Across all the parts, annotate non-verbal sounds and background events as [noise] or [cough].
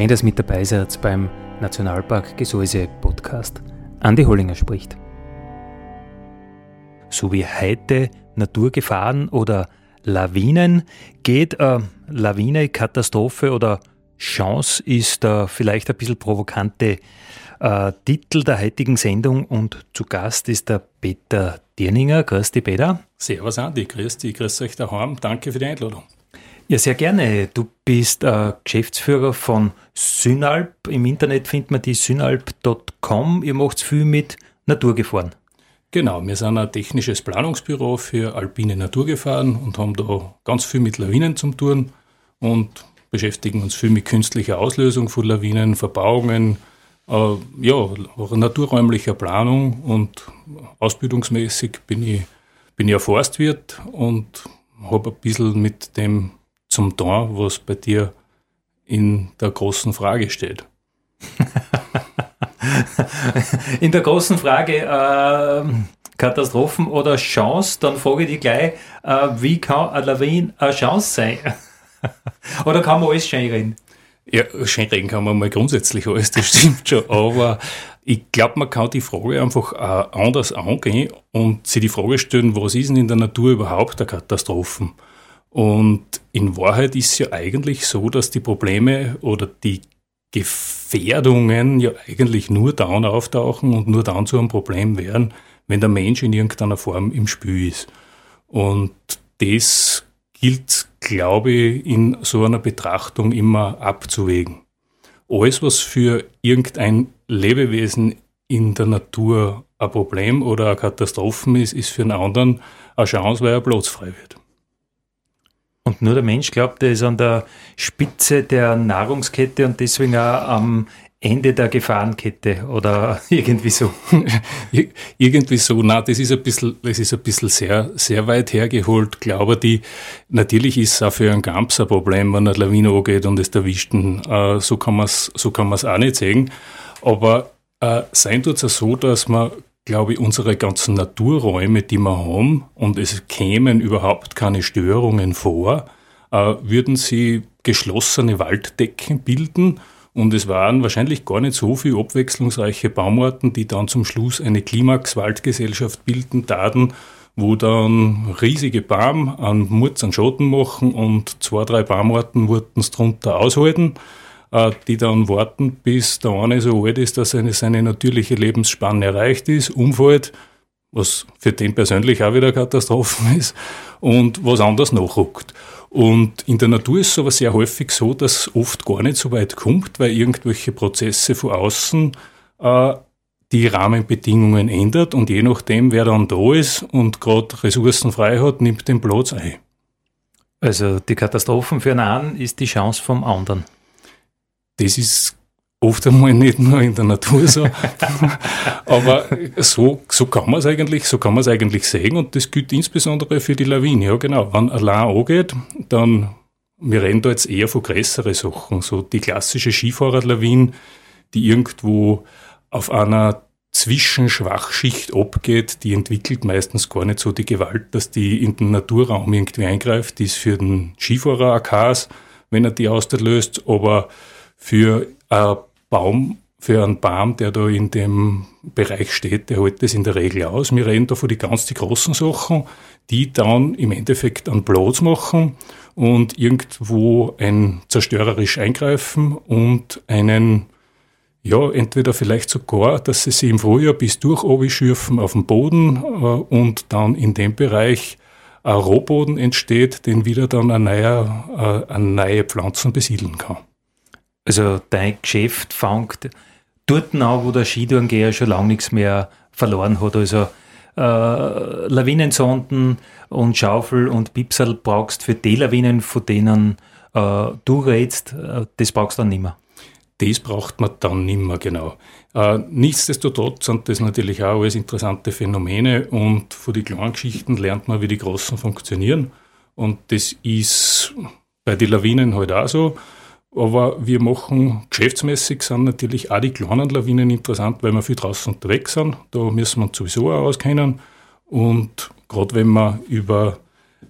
Schön, dass mit dabei seid beim Nationalpark Gesäuse Podcast. Andi Hollinger spricht. So wie heute Naturgefahren oder Lawinen geht, äh, Lawine, Katastrophe oder Chance ist äh, vielleicht ein bisschen provokante äh, Titel der heutigen Sendung und zu Gast ist der Peter Dirninger. Grüß dich, Peter. Servus, Andi. Grüß dich, grüß euch daheim. Danke für die Einladung. Ja, sehr gerne. Du bist äh, Geschäftsführer von Synalp. Im Internet findet man die synalp.com. Ihr macht viel mit Naturgefahren. Genau, wir sind ein technisches Planungsbüro für alpine Naturgefahren und haben da ganz viel mit Lawinen zum tun und beschäftigen uns viel mit künstlicher Auslösung von Lawinen, Verbauungen, äh, ja, naturräumlicher Planung und ausbildungsmäßig bin ich, bin ich ein Forstwirt und habe ein bisschen mit dem zum Tor, was bei dir in der großen Frage steht? [laughs] in der großen Frage äh, Katastrophen oder Chance, dann frage ich dich gleich, äh, wie kann eine Lawine eine Chance sein? [laughs] oder kann man alles schön reden? Ja, schön reden kann man mal grundsätzlich alles, das stimmt schon, aber ich glaube, man kann die Frage einfach äh, anders angehen und sich die Frage stellen, was ist denn in der Natur überhaupt eine Katastrophe? Und in Wahrheit ist es ja eigentlich so, dass die Probleme oder die Gefährdungen ja eigentlich nur dann auftauchen und nur dann zu einem Problem werden, wenn der Mensch in irgendeiner Form im Spiel ist. Und das gilt, glaube ich, in so einer Betrachtung immer abzuwägen. Alles, was für irgendein Lebewesen in der Natur ein Problem oder eine Katastrophe ist, ist für einen anderen eine Chance, weil er platzfrei wird. Und nur der Mensch glaubt, er ist an der Spitze der Nahrungskette und deswegen auch am Ende der Gefahrenkette oder [laughs] irgendwie so. irgendwie so, na, das ist ein bisschen, das ist ein bisschen sehr, sehr weit hergeholt. Glaube die, natürlich ist es auch für einen Gamps ein Problem, wenn eine Lawine angeht und es erwischt. Äh, so kann man es, so kann man es auch nicht sehen. Aber äh, sein tut es so, dass man glaube ich, unsere ganzen Naturräume, die wir haben, und es kämen überhaupt keine Störungen vor, äh, würden sie geschlossene Walddecken bilden. Und es waren wahrscheinlich gar nicht so viele abwechslungsreiche Baumarten, die dann zum Schluss eine Klimax-Waldgesellschaft bilden, Daten, wo dann riesige Baum an Murz an Schotten machen und zwei, drei Baumarten wurden es drunter aushalten. Äh, die dann warten, bis der eine so alt ist, dass seine, seine natürliche Lebensspanne erreicht ist, umfällt, was für den persönlich auch wieder Katastrophen [laughs] ist, und was anders nachruckt. Und in der Natur ist es aber sehr häufig so, dass oft gar nicht so weit kommt, weil irgendwelche Prozesse von außen äh, die Rahmenbedingungen ändert und je nachdem, wer dann da ist und gerade Ressourcen frei hat, nimmt den Platz ein. Also die Katastrophen für einen ist die Chance vom anderen das ist oft einmal nicht nur in der Natur so. [laughs] Aber so, so kann man es eigentlich, so kann man es eigentlich sehen und das gilt insbesondere für die Lawine. Ja, genau. Wenn ein angeht, dann, wir reden da jetzt eher von größeren Sachen. So die klassische Skifahrerlawine, die irgendwo auf einer Zwischenschwachschicht abgeht, die entwickelt meistens gar nicht so die Gewalt, dass die in den Naturraum irgendwie eingreift. Die ist für den Skifahrer ein Chaos, wenn er die auslöst, aber für einen Baum, für einen Baum, der da in dem Bereich steht, der hält das in der Regel aus. Wir reden da von die ganz die großen Sachen, die dann im Endeffekt einen Platz machen und irgendwo ein zerstörerisch eingreifen und einen ja, entweder vielleicht sogar, dass sie sich im Frühjahr bis durch schürfen auf dem Boden äh, und dann in dem Bereich ein Rohboden entsteht, den wieder dann eine neue, äh, eine neue Pflanzen besiedeln kann. Also dein Geschäft fängt dort auch, wo der Skitourengeher schon lange nichts mehr verloren hat. Also äh, Lawinensonden und Schaufel und Pipsal brauchst für die Lawinen, von denen äh, du redest, äh, das brauchst du dann nicht mehr. Das braucht man dann nicht mehr, genau. Äh, nichtsdestotrotz sind das natürlich auch alles interessante Phänomene und von den kleinen Geschichten lernt man, wie die großen funktionieren. Und das ist bei den Lawinen halt auch so. Aber wir machen geschäftsmäßig sind natürlich auch die kleinen Lawinen interessant, weil wir viel draußen unterwegs sind. Da müssen wir uns sowieso auch auskennen. Und gerade wenn man über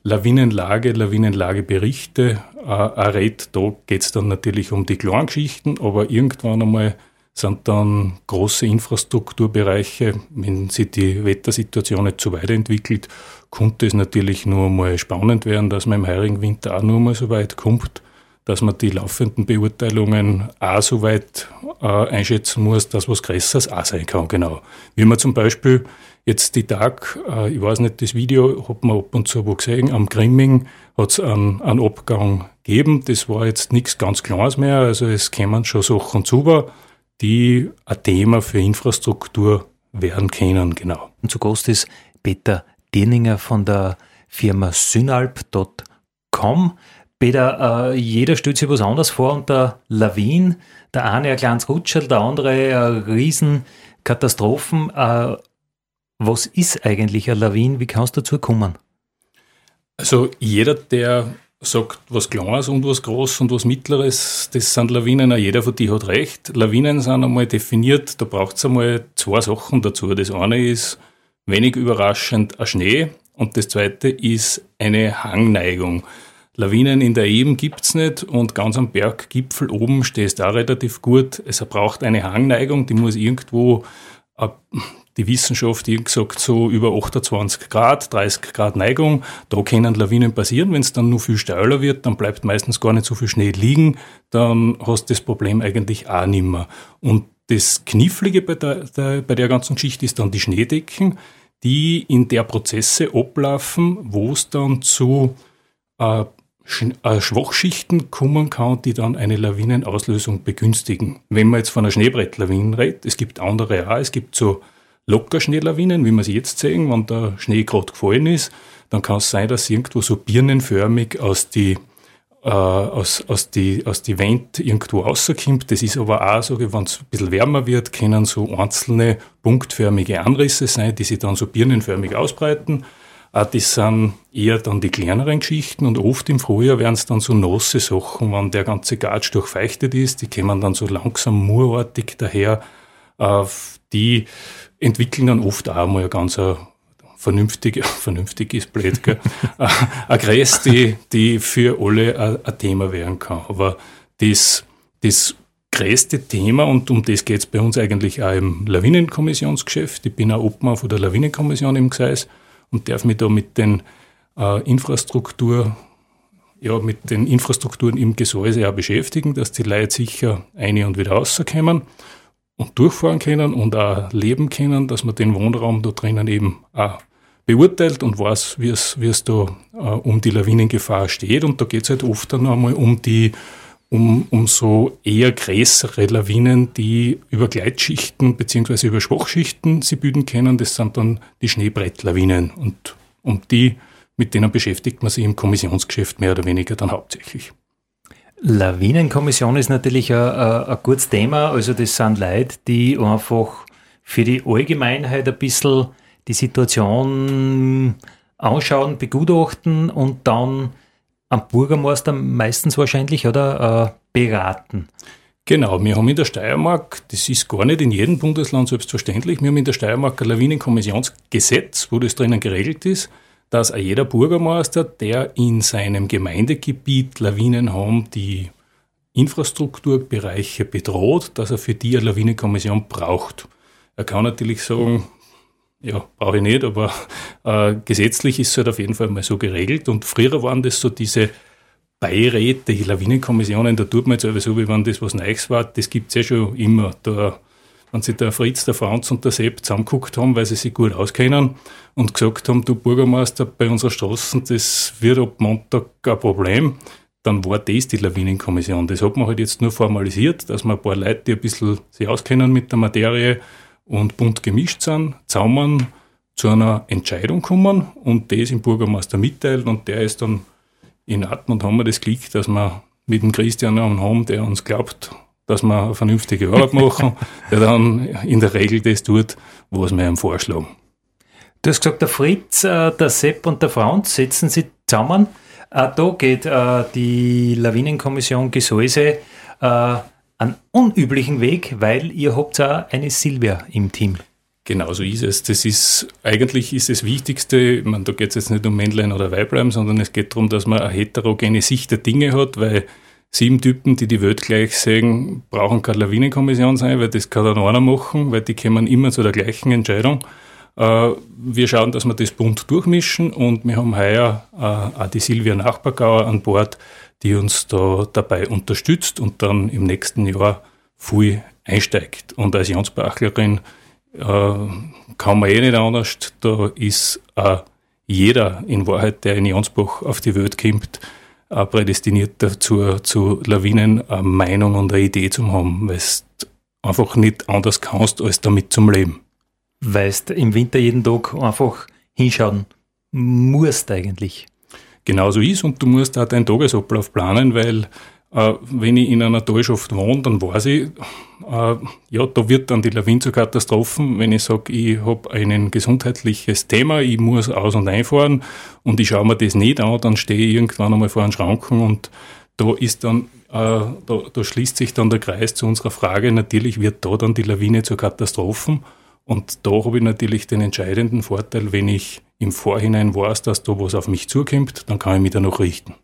Lawinenlage, Lawinenlageberichte äh, redet, da geht es dann natürlich um die kleinen Geschichten, aber irgendwann einmal sind dann große Infrastrukturbereiche, wenn sich die Wettersituation nicht so weiterentwickelt, könnte es natürlich nur mal spannend werden, dass man im heurigen Winter auch nur mal so weit kommt, dass man die laufenden Beurteilungen auch so weit äh, einschätzen muss, dass was Größeres auch sein kann, genau. Wie man zum Beispiel jetzt die Tag, äh, ich weiß nicht, das Video hat man ab und zu wo gesehen, am Grimming hat es einen, einen Abgang gegeben, das war jetzt nichts ganz Kleines mehr, also es kämen schon Sachen zu, die ein Thema für Infrastruktur werden können, genau. Und zu Gast ist Peter Dirninger von der Firma synalp.com. Peter, äh, jeder stellt sich was anderes vor unter Lawin. Der eine ein kleines Rutschel, der andere eine Riesenkatastrophen. Äh, was ist eigentlich eine Lawin? Wie kannst du dazu kommen? Also jeder, der sagt, was Kleines und was Großes und was Mittleres, das sind Lawinen, jeder von die hat recht. Lawinen sind einmal definiert, da braucht es einmal zwei Sachen dazu. Das eine ist wenig überraschend ein Schnee und das zweite ist eine Hangneigung. Lawinen in der Eben gibt's nicht und ganz am Berggipfel oben stehst auch relativ gut. Es braucht eine Hangneigung, die muss irgendwo, äh, die Wissenschaft die gesagt, so über 28 Grad, 30 Grad Neigung. Da können Lawinen passieren. Wenn es dann nur viel steiler wird, dann bleibt meistens gar nicht so viel Schnee liegen. Dann hast du das Problem eigentlich auch nicht mehr. Und das Knifflige bei der, der, bei der ganzen Geschichte ist dann die Schneedecken, die in der Prozesse ablaufen, wo es dann zu äh, Schwachschichten kommen kann, die dann eine Lawinenauslösung begünstigen. Wenn man jetzt von einer Schneebrettlawine redet, es gibt andere auch, es gibt so Lockerschneelawinen, wie wir sie jetzt sehen, wenn der Schnee gerade gefallen ist, dann kann es sein, dass irgendwo so birnenförmig aus die äh, aus, aus die, aus die Wände irgendwo rauskommt. Das ist aber auch so, wenn es ein bisschen wärmer wird, können so einzelne punktförmige Anrisse sein, die sich dann so birnenförmig ausbreiten. Auch das sind eher dann die kleineren Geschichten und oft im Frühjahr werden es dann so nasse Sachen, wenn der ganze Gatsch durchfeuchtet ist, die kommen dann so langsam murartig daher. Äh, die entwickeln dann oft auch mal ganz vernünftig, [laughs] vernünftig ist blöd, gell? [laughs] eine Gräß, die, die für alle ein Thema werden kann. Aber das, das größte Thema, und um das geht es bei uns eigentlich auch im Lawinenkommissionsgeschäft. Ich bin auch Obmann von der Lawinenkommission im Gseis und darf mich da mit den äh, Infrastruktur, ja, mit den Infrastrukturen im Gesäuse auch beschäftigen, dass die Leute sicher eine und wieder rauskommen und durchfahren können und auch leben können, dass man den Wohnraum da drinnen eben auch beurteilt und weiß, wie es, wie es da äh, um die Lawinengefahr steht. Und da geht es halt oft dann einmal um die um, um so eher größere Lawinen, die über Gleitschichten beziehungsweise über Schwachschichten sie bilden können. Das sind dann die Schneebrettlawinen. Und um die, mit denen beschäftigt man sich im Kommissionsgeschäft mehr oder weniger dann hauptsächlich. Lawinenkommission ist natürlich ein, ein, gutes Thema. Also das sind Leute, die einfach für die Allgemeinheit ein bisschen die Situation anschauen, begutachten und dann am Bürgermeister meistens wahrscheinlich oder äh, beraten. Genau, wir haben in der Steiermark, das ist gar nicht in jedem Bundesland selbstverständlich, wir haben in der Steiermark ein Lawinenkommissionsgesetz, wo das drinnen geregelt ist, dass jeder Bürgermeister, der in seinem Gemeindegebiet Lawinen haben, die Infrastrukturbereiche bedroht, dass er für die eine Lawinenkommission braucht. Er kann natürlich sagen, ja, brauche ich nicht, aber äh, gesetzlich ist es halt auf jeden Fall mal so geregelt. Und früher waren das so diese Beiräte, die Lawinenkommissionen, da tut man jetzt sowieso, wie wenn das was Neues war, das gibt es ja schon immer. Da, wenn sich der Fritz, der Franz und der Sepp zusammengeguckt haben, weil sie sich gut auskennen und gesagt haben, du Bürgermeister, bei unserer Straßen, das wird ab Montag ein Problem, dann war das die Lawinenkommission. Das hat man halt jetzt nur formalisiert, dass man ein paar Leute, die ein bisschen sich auskennen mit der Materie und bunt gemischt sind, zaumern, zu einer Entscheidung kommen und das im Bürgermeister mitteilen und der ist dann in Atem und haben wir das Glück, dass wir mit dem Christian einen haben, der uns glaubt, dass wir eine vernünftige Arbeit machen, [laughs] der dann in der Regel das tut, was wir ihm vorschlagen. Du hast gesagt, der Fritz, äh, der Sepp und der Franz setzen sich zusammen. Auch da geht äh, die Lawinenkommission Gesäuse äh, einen unüblichen Weg, weil ihr habt auch eine Silvia im Team. Genau so ist es. Das ist, eigentlich ist das Wichtigste, ich meine, da geht es jetzt nicht um Männlein oder Weiblein, sondern es geht darum, dass man eine heterogene Sicht der Dinge hat, weil sieben Typen, die die Welt gleich sehen, brauchen keine Lawinenkommission sein, weil das kann dann einer machen, weil die kommen immer zu der gleichen Entscheidung. Äh, wir schauen, dass wir das bunt durchmischen und wir haben heuer äh, auch die Silvia Nachbargauer an Bord, die uns da dabei unterstützt und dann im nächsten Jahr viel einsteigt. Und als Jansbachlerin äh, kann man eh nicht anders. Da ist äh, jeder in Wahrheit, der in Jansbach auf die Welt kommt, äh, prädestiniert dazu, zu Lawinen eine Meinung und eine Idee zu haben, weil du einfach nicht anders kannst, als damit zum Leben. Weil du im Winter jeden Tag einfach hinschauen musst eigentlich. Genauso ist und du musst auch deinen Tagesablauf planen, weil äh, wenn ich in einer Talschaft wohne, dann weiß ich, äh, ja, da wird dann die Lawine zu Katastrophen, wenn ich sage, ich habe ein gesundheitliches Thema, ich muss aus- und einfahren und ich schaue mir das nicht an, dann stehe ich irgendwann einmal vor einem Schranken und da ist dann, äh, da, da schließt sich dann der Kreis zu unserer Frage, natürlich wird da dann die Lawine zu Katastrophen und da habe ich natürlich den entscheidenden Vorteil, wenn ich im Vorhinein weiß, dass da was auf mich zukommt, dann kann ich mich da noch richten.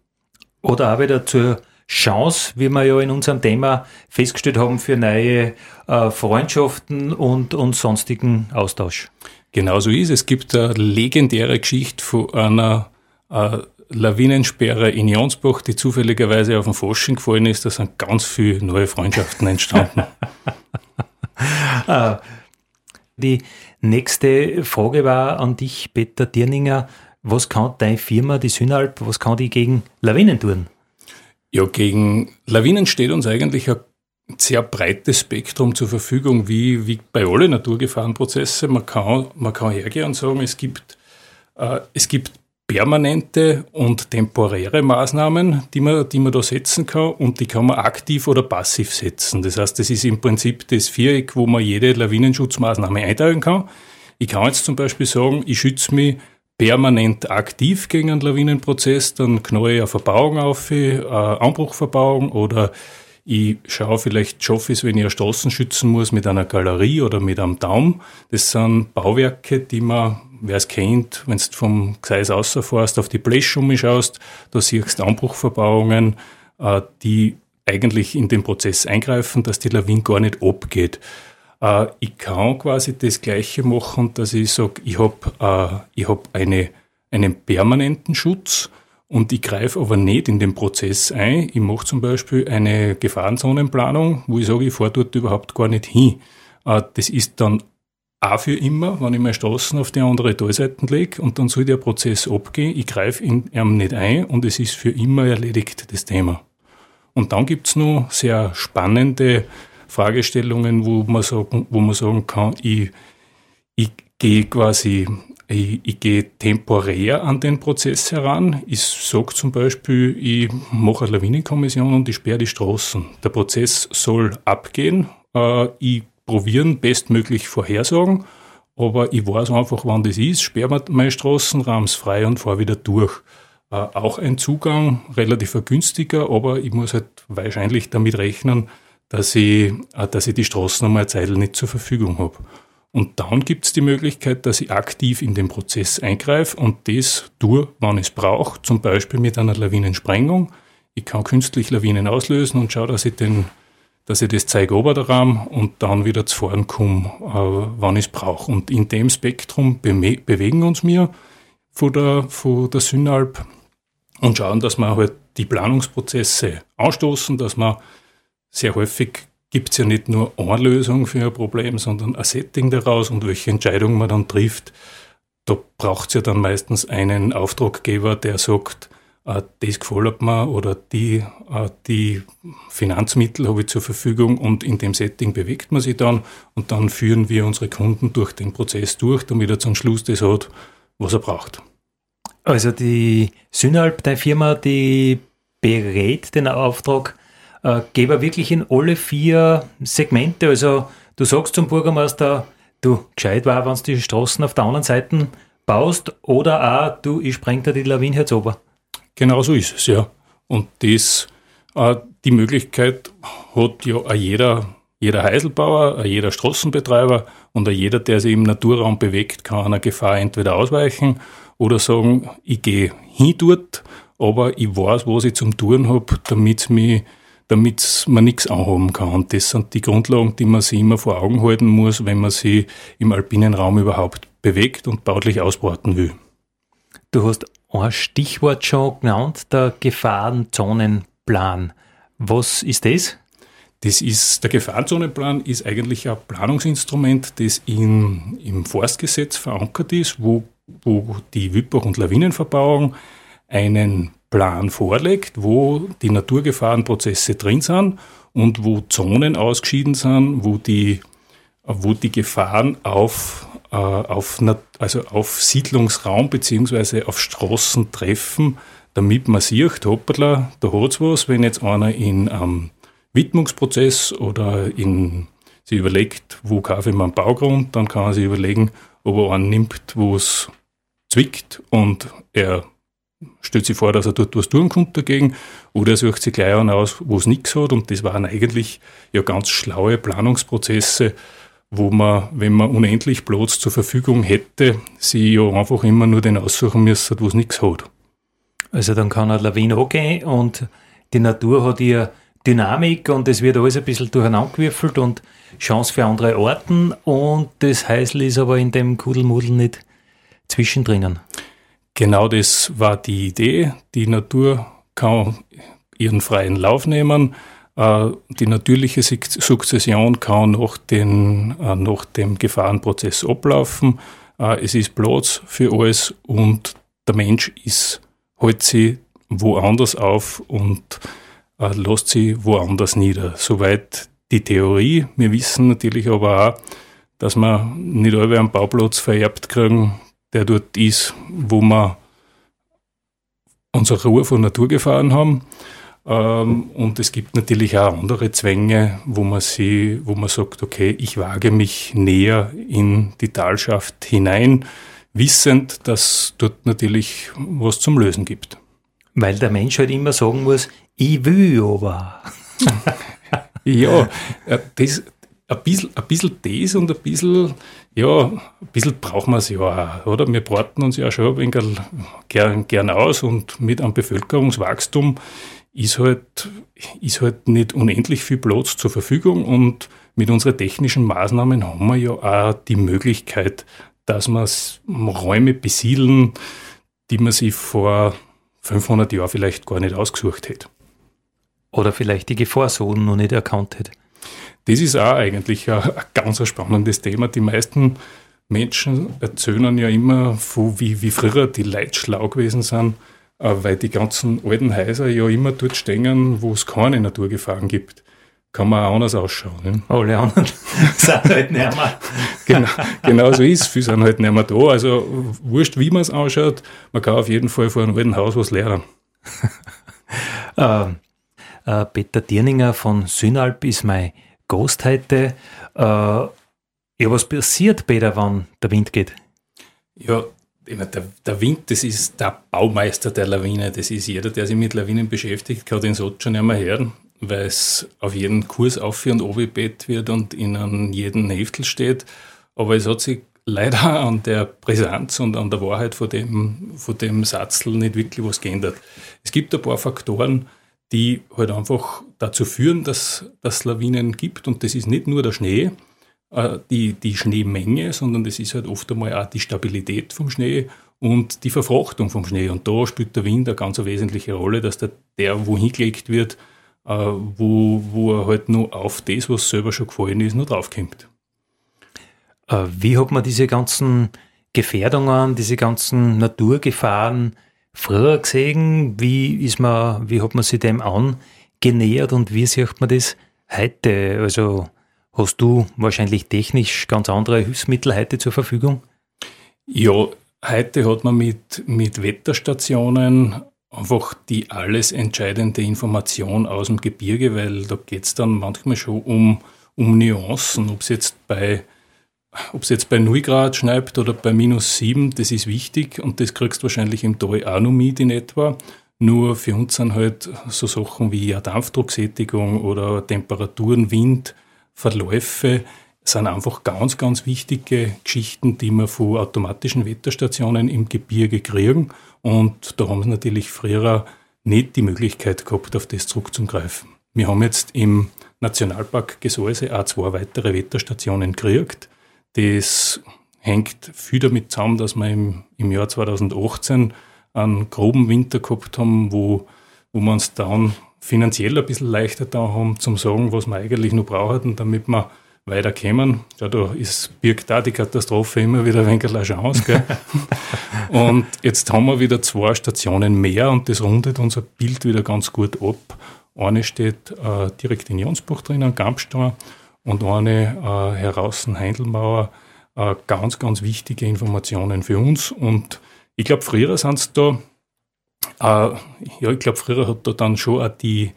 Oder auch wieder zur Chance, wie wir ja in unserem Thema festgestellt haben, für neue äh, Freundschaften und, und sonstigen Austausch. Genauso ist es. Es gibt eine legendäre Geschichte von einer äh, Lawinensperre in Jonsbach, die zufälligerweise auf den Fasching gefallen ist. Da sind ganz viele neue Freundschaften entstanden. [laughs] Die nächste Frage war an dich, Peter Dirninger. Was kann deine Firma, die Synalp, was kann die gegen Lawinen tun? Ja, gegen Lawinen steht uns eigentlich ein sehr breites Spektrum zur Verfügung, wie, wie bei allen Naturgefahrenprozesse. Man kann, man kann hergehen und sagen, es gibt, äh, es gibt permanente und temporäre Maßnahmen, die man, die man da setzen kann und die kann man aktiv oder passiv setzen. Das heißt, das ist im Prinzip das Viereck, wo man jede Lawinenschutzmaßnahme einteilen kann. Ich kann jetzt zum Beispiel sagen, ich schütze mich permanent aktiv gegen einen Lawinenprozess, dann knall ich eine Verbauung auf, eine Anbruchverbauung oder ich schaue, vielleicht schaffe es, wenn ich eine Straßen schützen muss, mit einer Galerie oder mit einem Daum. Das sind Bauwerke, die man, wer es kennt, wenn du vom Gseis rausfährst, auf die Blech umschaust, da siehst du Anbruchverbauungen, äh, die eigentlich in den Prozess eingreifen, dass die Lawine gar nicht abgeht. Äh, ich kann quasi das Gleiche machen, dass ich sage, ich habe äh, hab eine, einen permanenten Schutz und ich greife aber nicht in den Prozess ein. Ich mache zum Beispiel eine Gefahrenzonenplanung, wo ich sage, ich fahre dort überhaupt gar nicht hin. Äh, das ist dann auch für immer, wenn ich meine Straßen auf die andere Talseite lege und dann soll der Prozess abgehen. Ich greife in ihm nicht ein und es ist für immer erledigt, das Thema. Und dann gibt's noch sehr spannende Fragestellungen, wo man sagen, wo man sagen kann, ich, ich gehe quasi, ich, ich gehe temporär an den Prozess heran. Ich sage zum Beispiel, ich mache eine Lawinenkommission und ich sperre die Straßen. Der Prozess soll abgehen. Äh, ich probieren bestmöglich vorhersagen, aber ich weiß einfach, wann das ist, sperre meine Straßen, rahms frei und fahre wieder durch. Äh, auch ein Zugang, relativ günstiger, aber ich muss halt wahrscheinlich damit rechnen, dass ich, äh, dass ich die Straßennummer Zeit nicht zur Verfügung habe. Und dann gibt es die Möglichkeit, dass ich aktiv in den Prozess eingreife und das tue, wann es brauche, zum Beispiel mit einer Lawinensprengung. Ich kann künstlich Lawinen auslösen und schaue, dass ich, den, dass ich das zeige ober der Rahmen und dann wieder zu fahren komme, äh, wann ich es brauche. Und in dem Spektrum be bewegen uns wir von der, der Synalp und schauen, dass wir halt die Planungsprozesse anstoßen, dass wir sehr häufig gibt es ja nicht nur eine Lösung für ein Problem, sondern ein Setting daraus und welche Entscheidung man dann trifft. Da braucht es ja dann meistens einen Auftraggeber, der sagt, das gefällt mir oder die, äh, die Finanzmittel habe ich zur Verfügung und in dem Setting bewegt man sich dann und dann führen wir unsere Kunden durch den Prozess durch, damit er zum Schluss das hat, was er braucht. Also die Synalp, deine Firma, die berät den Auftrag äh, wirklich in alle vier Segmente. Also du sagst zum Bürgermeister, du gescheit war, wenn du die Straßen auf der anderen Seite baust oder auch du, ich spreng dir die Lawine jetzt ober. Genau so ist es, ja. Und das, äh, die Möglichkeit hat ja auch jeder, jeder Heiselbauer, jeder Straßenbetreiber und auch jeder, der sich im Naturraum bewegt, kann einer Gefahr entweder ausweichen oder sagen, ich gehe hin dort, aber ich weiß, was ich zum Tun habe, damit mich damit man nichts anhaben kann. Das sind die Grundlagen, die man sich immer vor Augen halten muss, wenn man sich im alpinen Raum überhaupt bewegt und bautlich ausbreiten will. Du hast ein Stichwort schon genannt, der Gefahrenzonenplan. Was ist das? Das ist, der Gefahrenzonenplan ist eigentlich ein Planungsinstrument, das in, im Forstgesetz verankert ist, wo, wo die Wildbach- und Lawinenverbauung einen Plan vorlegt, wo die Naturgefahrenprozesse drin sind und wo Zonen ausgeschieden sind, wo die, wo die Gefahren auf, auf, also auf Siedlungsraum beziehungsweise auf Straßen treffen, damit man sieht, hoppala, da hat's was, wenn jetzt einer in einem Widmungsprozess oder in, sich überlegt, wo kaufe ich meinen Baugrund, dann kann er sich überlegen, ob er einen nimmt, wo es zwickt und er stellt sich vor, dass er dort was tun kommt dagegen, oder er sucht sich gleich an aus, wo es nichts hat. Und das waren eigentlich ja ganz schlaue Planungsprozesse, wo man, wenn man unendlich Platz zur Verfügung hätte, sie ja einfach immer nur den aussuchen müsste, wo es nichts hat. Also dann kann eine Lawine angehen und die Natur hat ihr Dynamik und es wird alles ein bisschen durcheinandergewürfelt und Chance für andere Orten und das Heißel ist aber in dem Kudelmudel nicht zwischendrin. Genau das war die Idee. Die Natur kann ihren freien Lauf nehmen. Äh, die natürliche Sukzession kann nach, den, äh, nach dem Gefahrenprozess ablaufen. Äh, es ist Platz für alles und der Mensch ist, hält sich woanders auf und lässt sie woanders nieder. Soweit die Theorie. Wir wissen natürlich aber auch, dass wir nicht alle einen Bauplatz vererbt kriegen, der dort ist, wo wir unsere Ruhe von Naturgefahren haben. Ähm, und es gibt natürlich auch andere Zwänge, wo man sie, wo man sagt, okay, ich wage mich näher in die Talschaft hinein, wissend, dass dort natürlich was zum Lösen gibt. Weil der Mensch halt immer sagen muss, ich will aber. [laughs] ja, äh, das, ein bisschen, ein bisschen das und ein bisschen, ja, ein bisschen brauchen wir es ja auch, oder? Wir braten uns ja schon ein wenig gern, gern aus und mit einem Bevölkerungswachstum ist halt, ist halt nicht unendlich viel Platz zur Verfügung und mit unseren technischen Maßnahmen haben wir ja auch die Möglichkeit, dass wir Räume besiedeln, die man sich vor 500 Jahren vielleicht gar nicht ausgesucht hätte. Oder vielleicht die Gefahrzonen noch nicht erkannt hätte. Das ist auch eigentlich ein, ein ganz spannendes Thema. Die meisten Menschen erzählen ja immer, von wie, wie früher die Leute schlau gewesen sind, weil die ganzen alten Häuser ja immer dort stehen, wo es keine Naturgefahren gibt. Kann man auch anders ausschauen. Ne? Alle anderen [laughs] sind halt nicht mehr. genau, genau so ist Viele sind halt nicht mehr da. Also wurscht, wie man es anschaut, man kann auf jeden Fall vor einem alten Haus was lernen. [laughs] äh, äh, Peter Dirninger von Synalp ist mein Ghost heute. Äh, ja, was passiert, Peter, wenn der Wind geht? Ja, der, der, Wind, das ist der Baumeister der Lawine. Das ist jeder, der sich mit Lawinen beschäftigt, kann den Satz schon einmal hören, weil es auf jeden Kurs auf und obbett wird und in jedem Heftel steht. Aber es hat sich leider an der Brisanz und an der Wahrheit von dem, von dem Satzl nicht wirklich was geändert. Es gibt ein paar Faktoren, die halt einfach dazu führen, dass es Lawinen gibt. Und das ist nicht nur der Schnee, äh, die, die Schneemenge, sondern das ist halt oft einmal auch die Stabilität vom Schnee und die Verfrachtung vom Schnee. Und da spielt der Wind eine ganz wesentliche Rolle, dass der, der wohin gelegt wird, äh, wo, wo er halt nur auf das, was selber schon gefallen ist, nur draufkommt. Äh, wie hat man diese ganzen Gefährdungen, diese ganzen Naturgefahren früher gesehen? Wie ist man, wie hat man sich dem angenähert und wie sieht man das heute? Also hast du wahrscheinlich technisch ganz andere Hilfsmittel heute zur Verfügung? Ja, heute hat man mit, mit Wetterstationen einfach die alles entscheidende Information aus dem Gebirge, weil da geht es dann manchmal schon um, um Nuancen, ob es jetzt bei ob es jetzt bei 0 Grad schneit oder bei minus 7, das ist wichtig und das kriegst du wahrscheinlich im Tal auch noch mit in etwa. Nur für uns sind halt so Sachen wie Dampfdrucksättigung oder Temperaturen, Wind, Verläufe sind einfach ganz, ganz wichtige Geschichten, die wir von automatischen Wetterstationen im Gebirge kriegen. Und da haben sie natürlich früher nicht die Möglichkeit gehabt, auf das zurückzugreifen. Wir haben jetzt im Nationalpark Gesäuse auch zwei weitere Wetterstationen gekriegt. Das hängt viel damit zusammen, dass wir im, im Jahr 2018 einen groben Winter gehabt haben, wo, wo wir uns dann finanziell ein bisschen leichter da haben, zum sagen, was wir eigentlich noch brauchen, damit wir weiterkommen. Ja, da ist, birgt da die Katastrophe immer wieder ein wenig eine Chance. Gell? [laughs] und jetzt haben wir wieder zwei Stationen mehr und das rundet unser Bild wieder ganz gut ab. Eine steht äh, direkt in Jonsbach drin, an Gampstein, und eine äh, heraus Heindelmauer. Äh, ganz, ganz wichtige Informationen für uns. Und ich glaube, früher sind es da, ja, ich glaube, früher hat da dann schon auch die,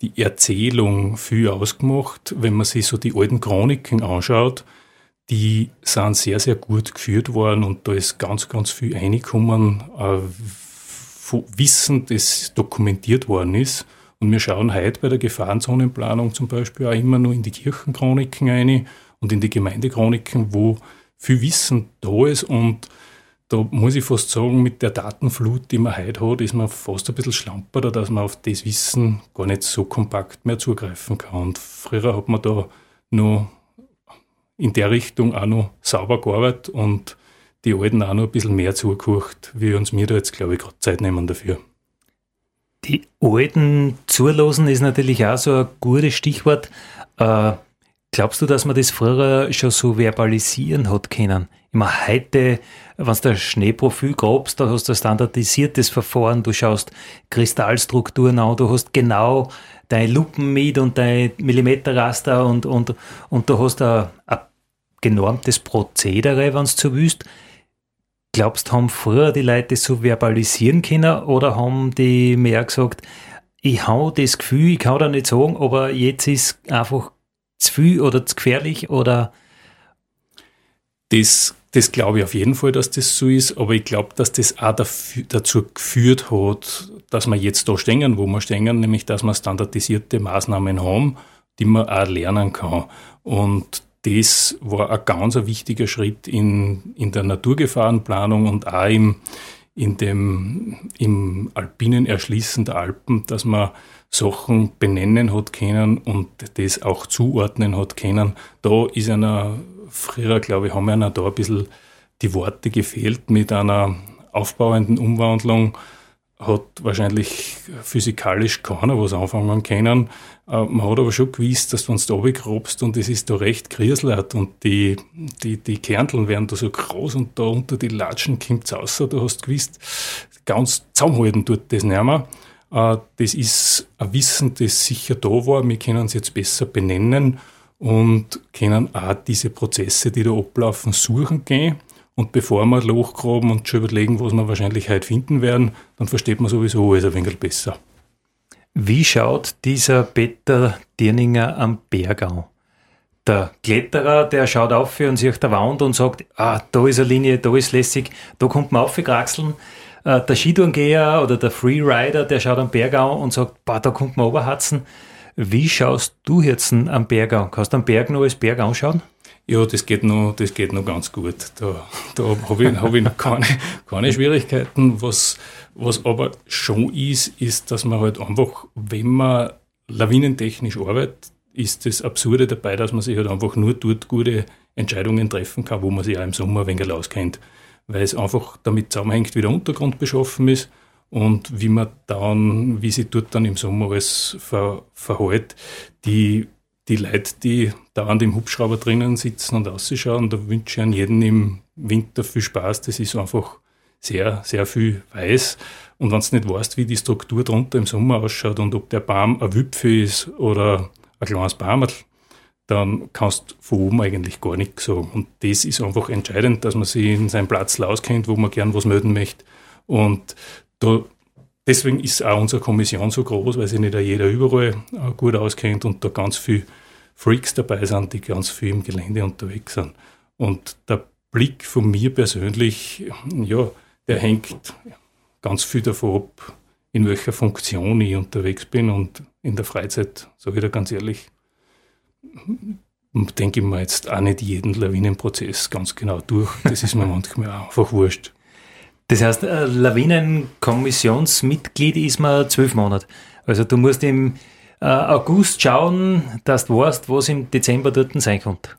die Erzählung viel ausgemacht. Wenn man sich so die alten Chroniken anschaut, die sind sehr, sehr gut geführt worden und da ist ganz, ganz viel reingekommen, äh, Wissen, das dokumentiert worden ist. Und wir schauen heute bei der Gefahrenzonenplanung zum Beispiel auch immer nur in die Kirchenchroniken ein und in die Gemeindechroniken, wo viel Wissen da ist. Und da muss ich fast sagen, mit der Datenflut, die man heute hat, ist man fast ein bisschen schlamperter, dass man auf das Wissen gar nicht so kompakt mehr zugreifen kann. Und früher hat man da noch in der Richtung auch noch sauber gearbeitet und die Alten auch noch ein bisschen mehr zugekocht, wie uns mir da jetzt, glaube ich, gerade Zeit nehmen dafür. Die alten zulassen ist natürlich auch so ein gutes Stichwort. Äh, glaubst du, dass man das früher schon so verbalisieren hat können? Immer heute, wenn du das Schneeprofil grabst, da hast du ein standardisiertes Verfahren, du schaust Kristallstrukturen an, du hast genau deine Lupen mit und dein Millimeterraster und, und, und du hast ein, ein genormtes Prozedere, wenn du so willst. Glaubst, haben früher die Leute so verbalisieren können oder haben die mehr gesagt, ich habe das Gefühl, ich kann da nicht sagen, aber jetzt ist einfach zu viel oder zu gefährlich oder? Das, das glaube ich auf jeden Fall, dass das so ist, aber ich glaube, dass das auch dafür, dazu geführt hat, dass wir jetzt da stehen, wo wir stehen, nämlich dass wir standardisierte Maßnahmen haben, die man auch lernen kann. Und das war ein ganz wichtiger Schritt in, in der Naturgefahrenplanung und auch im, in dem, im alpinen Erschließen der Alpen, dass man Sachen benennen hat können und das auch zuordnen hat können. Da ist einer, früher glaube ich, haben einer da ein bisschen die Worte gefehlt mit einer aufbauenden Umwandlung hat wahrscheinlich physikalisch keiner was anfangen können. Äh, man hat aber schon gewusst, dass du da grobst und es ist da recht kriselert und die, die, die Kernteln werden da so groß und da unter die Latschen kommt es raus, du hast gewusst, ganz zusammenhalten tut das nicht mehr. Äh, das ist ein Wissen, das sicher da war. Wir können es jetzt besser benennen und können auch diese Prozesse, die da ablaufen, suchen gehen. Und bevor wir Loch graben und schon überlegen, was wir wahrscheinlich heute finden werden, dann versteht man sowieso alles ein wenig besser. Wie schaut dieser Peter Dirninger am Bergau? Der Kletterer, der schaut auf und sieht der Wand und sagt, ah, da ist eine Linie, da ist lässig, da kommt man aufgekraxeln. Äh, der Skitourengeher oder der Freerider, der schaut am Bergau und sagt, bah, da kommt man runterhatzen. Wie schaust du jetzt am Bergau? Kannst du am Berg noch als Berg anschauen? Ja, das geht noch, das geht noch ganz gut. Da, da habe ich, hab ich noch keine, keine Schwierigkeiten. Was, was aber schon ist, ist, dass man halt einfach, wenn man lawinentechnisch arbeitet, ist das Absurde dabei, dass man sich halt einfach nur dort gute Entscheidungen treffen kann, wo man sich auch im Sommer ein wenig auskennt. Weil es einfach damit zusammenhängt, wie der Untergrund beschaffen ist und wie man dann, wie sich dort dann im Sommer alles ver, verhält. Die die Leute, die dauernd im Hubschrauber drinnen sitzen und ausschauen, da wünsche ich an jeden im Winter viel Spaß. Das ist einfach sehr, sehr viel weiß. Und wenn du nicht weißt, wie die Struktur drunter im Sommer ausschaut und ob der Baum ein Wipfel ist oder ein kleines Baum, dann kannst du von oben eigentlich gar nichts sagen. Und das ist einfach entscheidend, dass man sich in seinem Platz auskennt, wo man gern was melden möchte. Und da, deswegen ist auch unsere Kommission so groß, weil sich nicht jeder überall äh, gut auskennt und da ganz viele Freaks dabei sind, die ganz viel im Gelände unterwegs sind. Und der Blick von mir persönlich, ja, der hängt ganz viel davon ab, in welcher Funktion ich unterwegs bin und in der Freizeit, sage ich da ganz ehrlich, denke ich mir jetzt auch nicht jeden Lawinenprozess ganz genau durch. Das ist mir [laughs] manchmal einfach wurscht. Das heißt, Lawinenkommissionsmitglied ist man zwölf Monate. Also du musst im äh, August schauen, dass du weißt, was im Dezember dort sein könnte.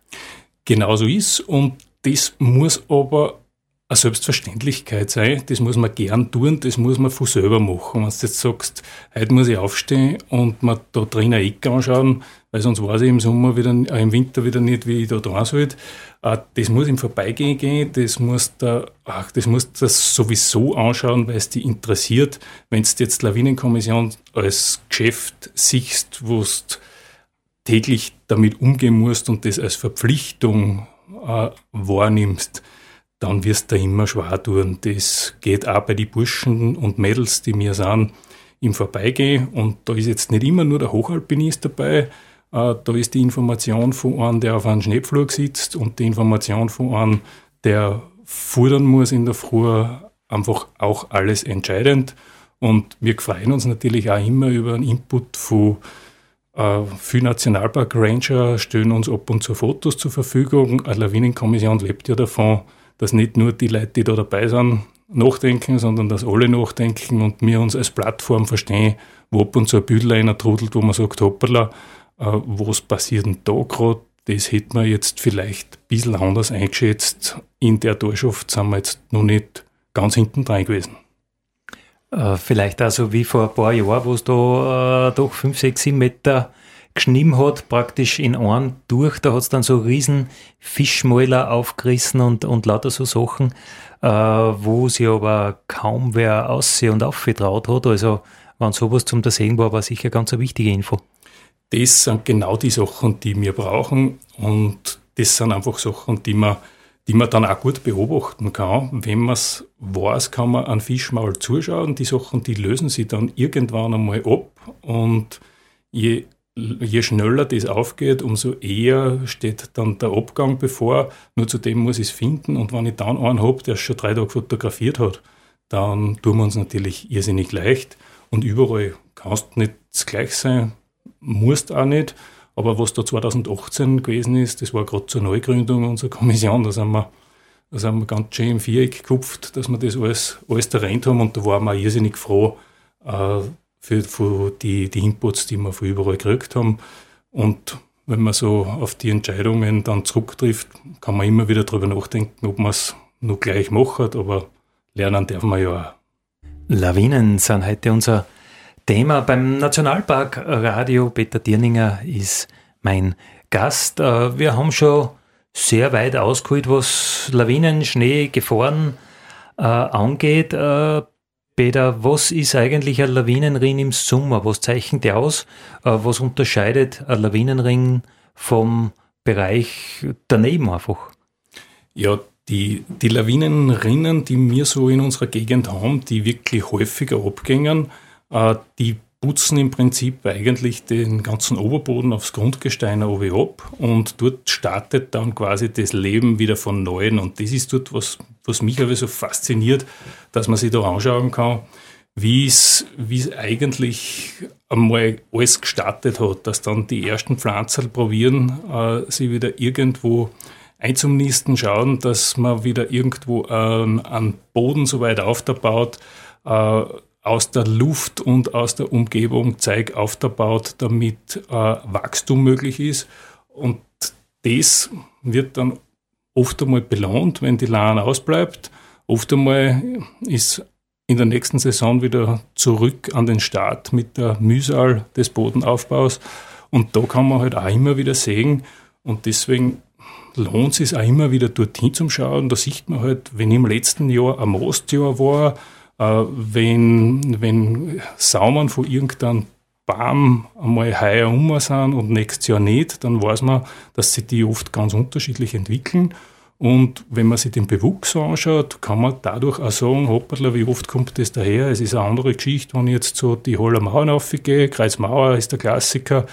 Genau so ist und das muss aber eine Selbstverständlichkeit sein, das muss man gern tun, das muss man von selber machen. Wenn du jetzt sagst, heute muss ich aufstehen und mir da drin eine Ecke anschauen, weil sonst weiß ich im Sommer wieder, äh, im Winter wieder nicht, wie ich da dran soll. Äh, das muss im Vorbeigehen gehen, das muss da, ach, das muss das sowieso anschauen, weil es dich interessiert. Wenn du jetzt Lawinenkommission als Geschäft siehst, wo du täglich damit umgehen musst und das als Verpflichtung äh, wahrnimmst, dann wirst du immer schwer tun. Das geht auch bei den Burschen und Mädels, die mir sind, im Vorbeigehen. Und da ist jetzt nicht immer nur der Hochalpinist dabei, äh, da ist die Information von einem, der auf einem Schneepflug sitzt und die Information von einem, der fordern muss in der Früh, einfach auch alles entscheidend. Und wir freuen uns natürlich auch immer über einen Input von äh, viele Nationalpark Ranger stellen uns ab und zu Fotos zur Verfügung. Eine Lawinenkommission lebt ja davon, dass nicht nur die Leute, die da dabei sind, nachdenken, sondern dass alle nachdenken und wir uns als Plattform verstehen, wo ab und zu ein Bild einer trudelt, wo man sagt, hoppala, äh, was passiert denn da gerade? Das hätte man jetzt vielleicht ein bisschen anders eingeschätzt. In der Torschaft sind wir jetzt noch nicht ganz hinten dran gewesen. Äh, vielleicht also wie vor ein paar Jahren, wo es da äh, doch 5, 6, 7 Meter geschnitten hat, praktisch in einem durch. Da hat es dann so riesen Fischmäuler aufgerissen und, und lauter so Sachen, äh, wo sie aber kaum wer aussehen und aufgetraut hat. Also, wenn sowas zum sehen war, war sicher ganz eine wichtige Info. Das sind genau die Sachen, die wir brauchen und das sind einfach Sachen, die man, die man dann auch gut beobachten kann. Wenn man es weiß, kann man an Fischmaul zuschauen. Die Sachen, die lösen sich dann irgendwann einmal ab und je je schneller das aufgeht, umso eher steht dann der Abgang bevor. Nur zudem muss ich es finden. Und wenn ich dann einen habe, der schon drei Tage fotografiert hat, dann tun wir uns natürlich irrsinnig leicht. Und überall kannst nicht gleich sein, musst auch nicht. Aber was da 2018 gewesen ist, das war gerade zur Neugründung unserer Kommission, da sind wir, da sind wir ganz schön im Viereck gekupft, dass wir das alles, alles terrent haben. Und da waren wir irrsinnig froh, äh, für, für die, die Inputs, die wir von überall gekriegt haben. Und wenn man so auf die Entscheidungen dann zurücktrifft, kann man immer wieder darüber nachdenken, ob man es nur gleich macht, aber lernen darf man ja auch. Lawinen sind heute unser Thema beim Nationalpark Radio. Peter Dirninger ist mein Gast. Äh, wir haben schon sehr weit ausgeholt, was Lawinen, Schnee, Gefahren äh, angeht. Peter, was ist eigentlich ein Lawinenring im Sommer? Was zeichnet der aus? Äh, was unterscheidet ein Lawinenring vom Bereich daneben einfach? Ja, die, die Lawinenrinnen, die wir so in unserer Gegend haben, die wirklich häufiger abgängen, äh, die putzen im Prinzip eigentlich den ganzen Oberboden aufs Grundgestein ab und dort startet dann quasi das Leben wieder von Neuem. Und das ist dort, was, was mich aber so fasziniert, dass man sich da anschauen kann, wie es, eigentlich einmal alles gestartet hat, dass dann die ersten Pflanzen probieren, äh, sie wieder irgendwo einzumnisten, schauen, dass man wieder irgendwo einen, einen Boden so weit aufbaut, äh, aus der Luft und aus der Umgebung Zeug aufbaut, damit äh, Wachstum möglich ist. Und das wird dann oft einmal belohnt, wenn die Lahn ausbleibt. Oft einmal ist in der nächsten Saison wieder zurück an den Start mit der Mühsal des Bodenaufbaus. Und da kann man halt auch immer wieder sehen. Und deswegen lohnt es sich auch immer wieder dorthin zu schauen. Da sieht man halt, wenn im letzten Jahr ein Mostjahr war, wenn, wenn Saumern von irgendeinem Baum einmal heuer um sind und nächstes Jahr nicht, dann weiß man, dass sich die oft ganz unterschiedlich entwickeln. Und wenn man sich den Bewuchs anschaut, kann man dadurch auch sagen, hoppala, wie oft kommt das daher? Es ist eine andere Geschichte, wenn ich jetzt so die Holler Mauern aufgehe, Kreuzmauer ist der Klassiker,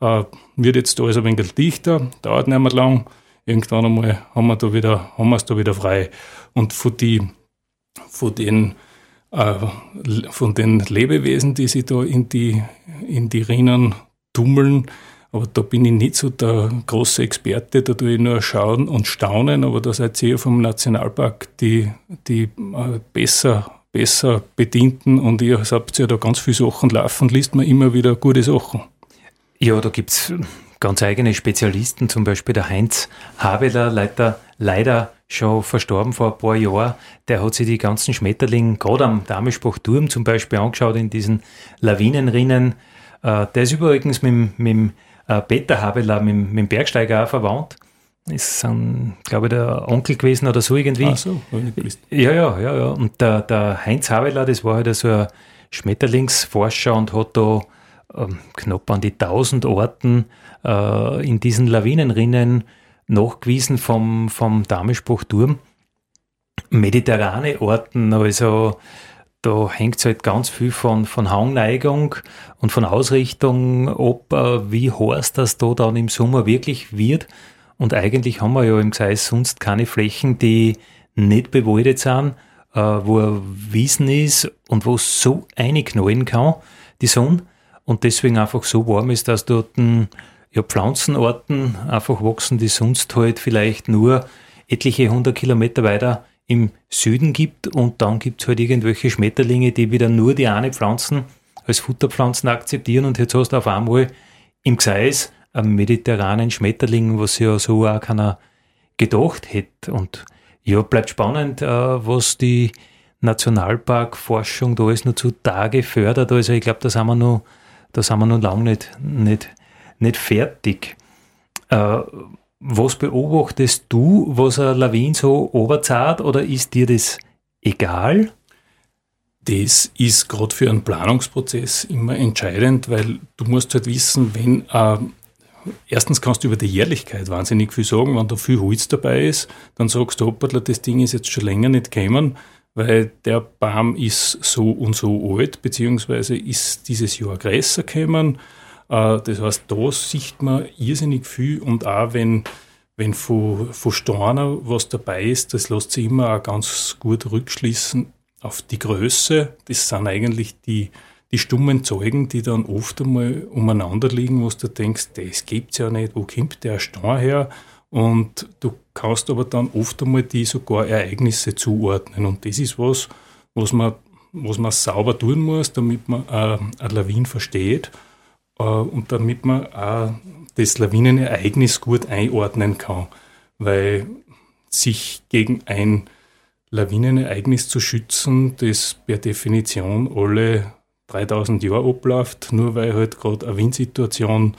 äh, wird jetzt alles ein wenig dichter, dauert nicht mehr lang, irgendwann einmal haben wir da wieder, haben wir es da wieder frei. Und von, die, von den äh, von den Lebewesen, die sich da in die, in die Rinnen tummeln. Aber da bin ich nicht so der große Experte, da tue ich nur schauen und staunen, aber da seid ihr vom Nationalpark die, die äh, besser, besser bedienten und ihr habt ja da ganz viele Sachen laufen, liest man immer wieder gute Sachen. Ja, da gibt es ganz eigene Spezialisten, zum Beispiel der Heinz Habeler, leider, leider schon verstorben vor ein paar Jahren, der hat sich die ganzen Schmetterlinge, gerade am Damespruchturm zum Beispiel angeschaut, in diesen Lawinenrinnen. Äh, der ist übrigens mit, mit dem äh, Peter Habeler, mit, mit dem Bergsteiger auch verwandt. Ist, ein, glaube ich, der Onkel gewesen oder so irgendwie. Ach so, ja, ja, ja, ja. Und der, der Heinz Habeler, das war halt so ein Schmetterlingsforscher und hat da ähm, knapp an die 1000 Orten äh, in diesen Lawinenrinnen nachgewiesen vom, vom Damespruchturm. Mediterrane Orten, also da hängt es halt ganz viel von, von Hangneigung und von Ausrichtung ab, äh, wie heiß das da dann im Sommer wirklich wird. Und eigentlich haben wir ja im Gseis sonst keine Flächen, die nicht bewaldet sind, äh, wo Wiesen ist und wo es so einknallen kann, die Sonne. Und deswegen einfach so warm ist, dass dort ein ja, Pflanzenarten einfach wachsen, die sonst halt vielleicht nur etliche hundert Kilometer weiter im Süden gibt und dann gibt es halt irgendwelche Schmetterlinge, die wieder nur die eine Pflanzen als Futterpflanzen akzeptieren und jetzt hast du auf einmal im Gseis einen mediterranen Schmetterling, was ja so auch keiner gedacht hätte. Und ja, bleibt spannend, äh, was die Nationalparkforschung da alles noch zutage fördert. Also ich glaube, da sind wir noch, da sind wir noch lange nicht, nicht nicht fertig. Äh, was beobachtest du, was eine Lawine so oberzahlt oder ist dir das egal? Das ist gerade für einen Planungsprozess immer entscheidend, weil du musst halt wissen, wenn äh, erstens kannst du über die Jährlichkeit wahnsinnig viel sagen, wenn da viel Holz dabei ist, dann sagst du, hoppala, das Ding ist jetzt schon länger nicht gekommen, weil der Baum ist so und so alt, beziehungsweise ist dieses Jahr größer gekommen das heißt, da sieht man irrsinnig viel und auch wenn, wenn von, von Steiner was dabei ist, das lässt sich immer auch ganz gut rückschließen auf die Größe. Das sind eigentlich die, die stummen Zeugen, die dann oft einmal umeinander liegen, wo du denkst, das gibt's ja nicht, wo kommt der Stein her? Und du kannst aber dann oft einmal die sogar Ereignisse zuordnen. Und das ist was, was man, was man sauber tun muss, damit man äh, eine Lawine versteht. Äh, und damit man auch das Lawinenereignis gut einordnen kann, weil sich gegen ein Lawinenereignis zu schützen, das per Definition alle 3000 Jahre abläuft, nur weil halt gerade eine Windsituation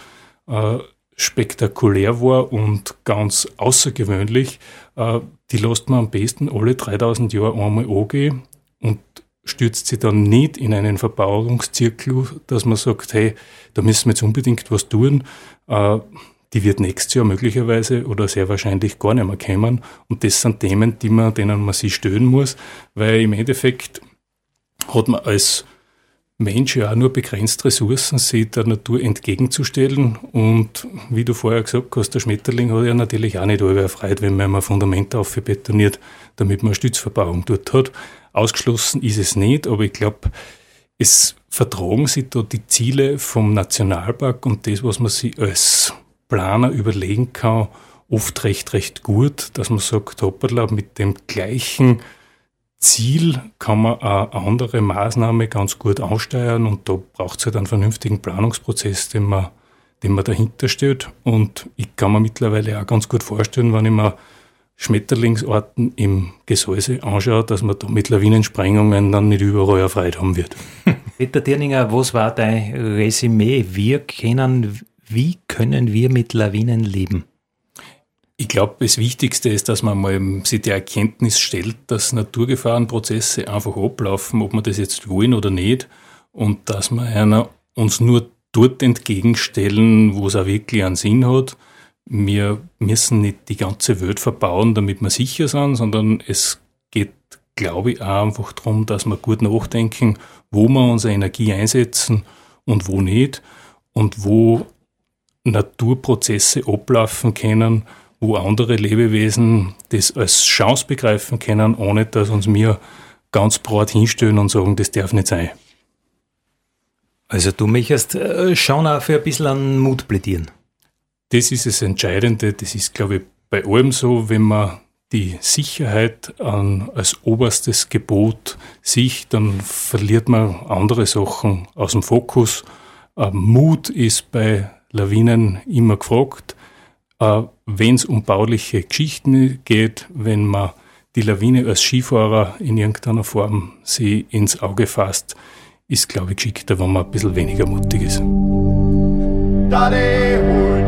äh, spektakulär war und ganz außergewöhnlich, äh, die lässt man am besten alle 3000 Jahre einmal angehen und stürzt sie dann nicht in einen Verbauungszirkel, dass man sagt, hey, da müssen wir jetzt unbedingt was tun. Äh, die wird nächstes Jahr möglicherweise oder sehr wahrscheinlich gar nicht mehr kommen. Und das sind Themen, die man, denen man sich stören muss, weil im Endeffekt hat man als Mensch ja auch nur begrenzt Ressourcen, sich der Natur entgegenzustellen. Und wie du vorher gesagt hast, der Schmetterling hat ja natürlich auch nicht alle erfreut, wenn man ein Fundament aufbetoniert, damit man eine Stützverbauung dort hat. Ausgeschlossen ist es nicht, aber ich glaube, es vertragen sich da die Ziele vom Nationalpark und das, was man sich als Planer überlegen kann, oft recht, recht gut, dass man sagt, hoppala, mit dem gleichen Ziel kann man eine andere Maßnahme ganz gut ansteuern und da braucht es halt einen vernünftigen Planungsprozess, den man, den man dahinter steht. Und ich kann mir mittlerweile auch ganz gut vorstellen, wenn ich mir Schmetterlingsorten im Gesäuse anschaut, dass man da mit Lawinensprengungen dann nicht überall erfreut haben wird. [laughs] Peter Dirninger, was war dein Resümee? Wir können, wie können wir mit Lawinen leben? Ich glaube, das Wichtigste ist, dass man mal sich die Erkenntnis stellt, dass Naturgefahrenprozesse einfach ablaufen, ob wir das jetzt wollen oder nicht, und dass wir einer uns nur dort entgegenstellen, wo es auch wirklich einen Sinn hat. Wir müssen nicht die ganze Welt verbauen, damit wir sicher sind, sondern es geht, glaube ich, auch einfach darum, dass wir gut nachdenken, wo wir unsere Energie einsetzen und wo nicht und wo Naturprozesse ablaufen können, wo andere Lebewesen das als Chance begreifen können, ohne dass uns wir ganz breit hinstellen und sagen, das darf nicht sein. Also du möchtest äh, schon auch für ein bisschen an Mut plädieren. Das ist das Entscheidende. Das ist, glaube ich, bei allem so, wenn man die Sicherheit an, als oberstes Gebot sieht, dann verliert man andere Sachen aus dem Fokus. Äh, Mut ist bei Lawinen immer gefragt. Äh, wenn es um bauliche Geschichten geht, wenn man die Lawine als Skifahrer in irgendeiner Form sie ins Auge fasst, ist, glaube ich, geschickter, wenn man ein bisschen weniger mutig ist. Daddy,